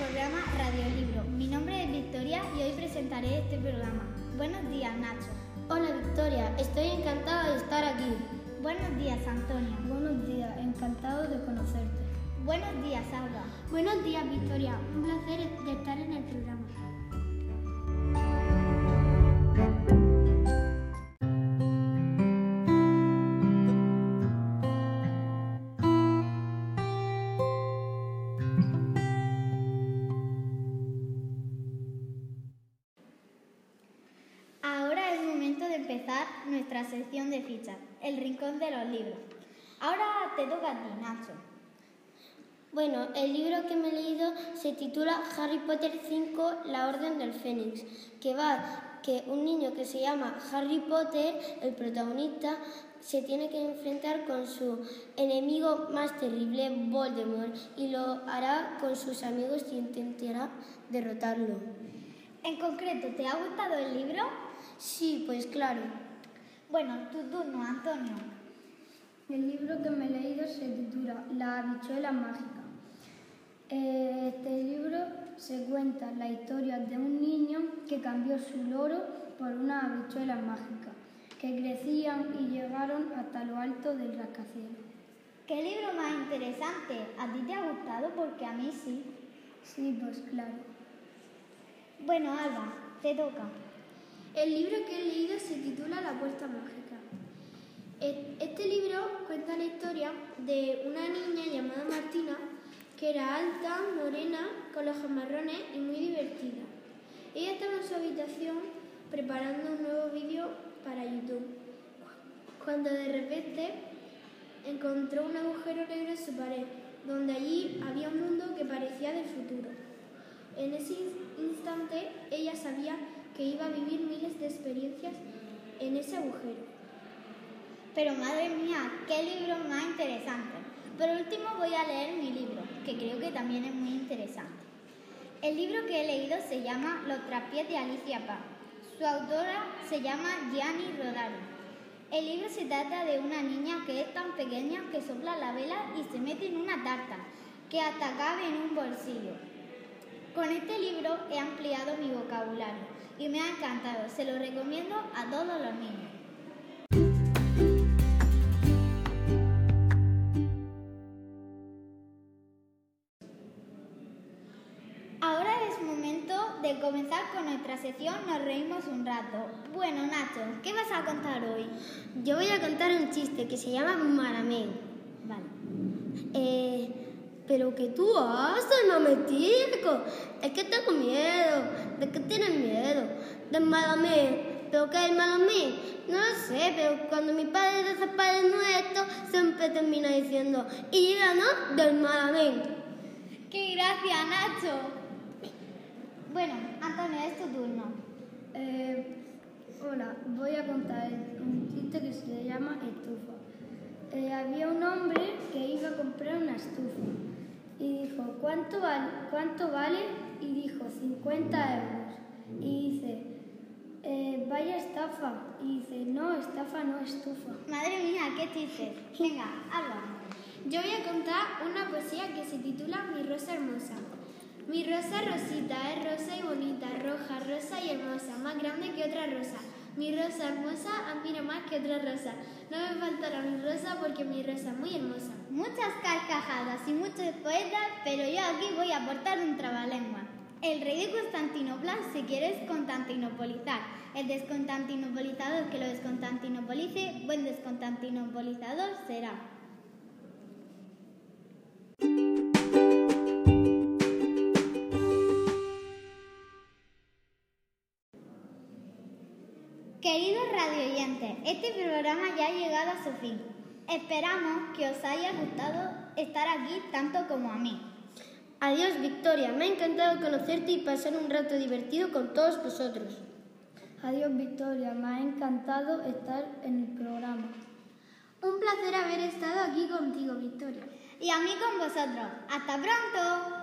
programa Radiolibro. Mi nombre es Victoria y hoy presentaré este programa. Buenos días, Nacho. Hola Victoria, estoy encantada de estar aquí. Buenos días, Antonio. Buenos días, encantado de conocerte. Buenos días, Alba. Buenos días, Victoria. Un placer de estar en el programa. Nuestra sección de fichas, el rincón de los libros. Ahora te toca a ti, Nacho. Bueno, el libro que me he leído se titula Harry Potter 5, La Orden del Fénix, que va que un niño que se llama Harry Potter, el protagonista, se tiene que enfrentar con su enemigo más terrible, Voldemort, y lo hará con sus amigos y intentará derrotarlo. En concreto, ¿te ha gustado el libro? Sí, pues claro. Bueno, tu turno, Antonio. El libro que me he leído se titula La habichuela mágica. Este libro se cuenta la historia de un niño que cambió su loro por una habichuela mágica, que crecían y llegaron hasta lo alto del rascacielos. ¿Qué libro más interesante? ¿A ti te ha gustado? Porque a mí sí. Sí, pues claro. Bueno, Alba, te toca. El libro que he leído se titula La Puerta Mágica. E- Este libro cuenta la historia de una niña llamada Martina que era alta, morena, con ojos marrones y muy divertida. Ella estaba en su habitación preparando un nuevo vídeo para YouTube, cuando de repente encontró un agujero negro en su pared, donde allí había un mundo que parecía del futuro. En ese instante ella sabía que iba a vivir miles de experiencias en ese agujero. Pero madre mía, qué libro más interesante. Por último voy a leer mi libro, que creo que también es muy interesante. El libro que he leído se llama Los trapiés de Alicia Paz. Su autora se llama Gianni Rodari. El libro se trata de una niña que es tan pequeña que sopla la vela y se mete en una tarta, que hasta cabe en un bolsillo. Con este libro he ampliado mi vocabulario y me ha encantado. Se lo recomiendo a todos los niños. Ahora es momento de comenzar con nuestra sección Nos reímos un rato. Bueno, Nacho, ¿qué vas a contar hoy? Yo voy a contar un chiste que se llama Maramén. Pero que tú haces, mametico. Es que tengo miedo. ¿De qué tienes miedo? Del malamé. ¿Pero qué es el malamé? No lo sé, pero cuando mi padre Padre Nuestro, siempre termina diciendo, y ¿no? Del malamé. ¡Qué gracia, Nacho! Bueno, Antonio, es tu turno. Eh, hola, voy a contar un chiste que se llama estufa. Eh, había un hombre que iba a comprar una estufa y dijo, ¿cuánto, val- cuánto vale? Y dijo, 50 euros. Y dice, "Eh, vaya estafa. Y dice, no, estafa no, estufa. Madre mía, qué chiste. Venga, habla. Yo voy a contar una poesía que se titula Mi rosa hermosa. Mi rosa rosita es rosa y bonita, roja, rosa y hermosa, más grande que otra rosa. Mi rosa hermosa admira más que otra rosa. No me faltará mi rosa porque mi rosa es muy hermosa. Muchas carcajadas y muchos poetas, pero yo aquí voy a aportar un trabalengua. El rey de Constantinopla se quiere desconstantinopolizar. El desconstantinopolizador que lo desconstantinopolice, buen desconstantinopolizador será. Queridos radioyentes, este programa ya ha llegado a su fin. Esperamos que os haya gustado estar aquí tanto como a mí. Adiós, Victoria. Me ha encantado conocerte y pasar un rato divertido con todos vosotros. Adiós Victoria, me ha encantado estar en el programa. Un placer haber estado aquí contigo, Victoria. Y a mí con vosotros. ¡Hasta pronto!